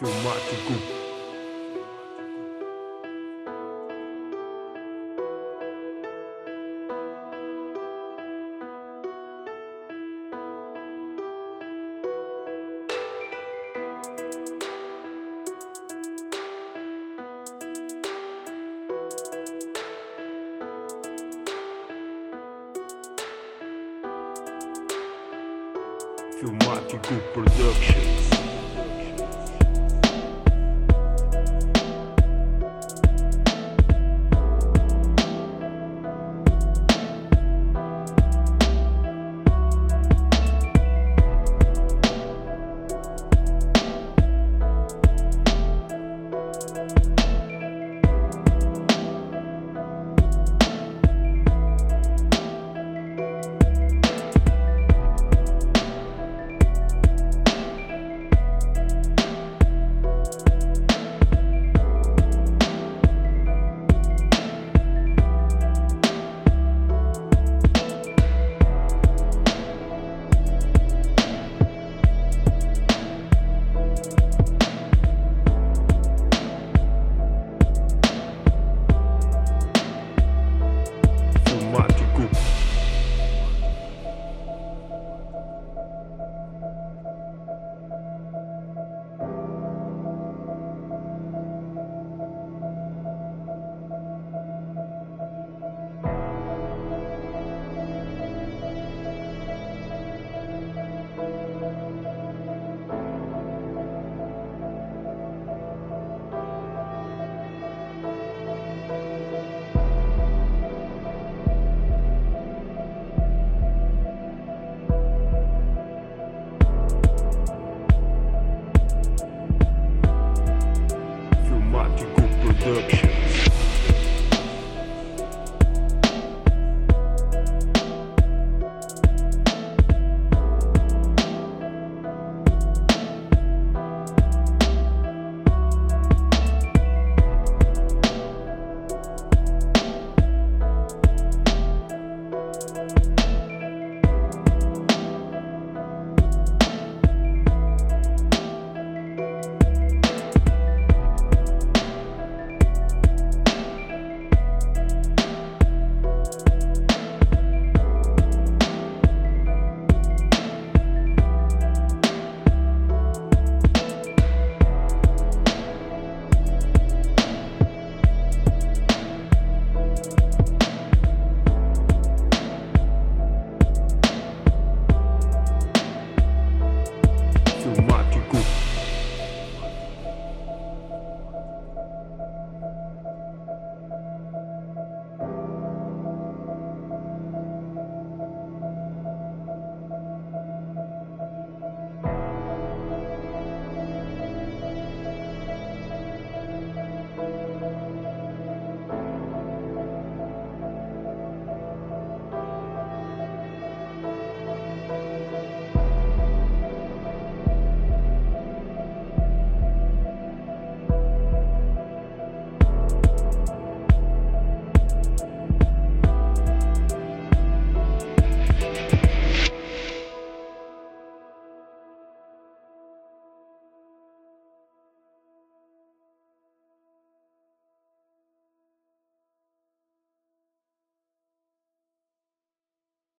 Filmático. Filmático Productions.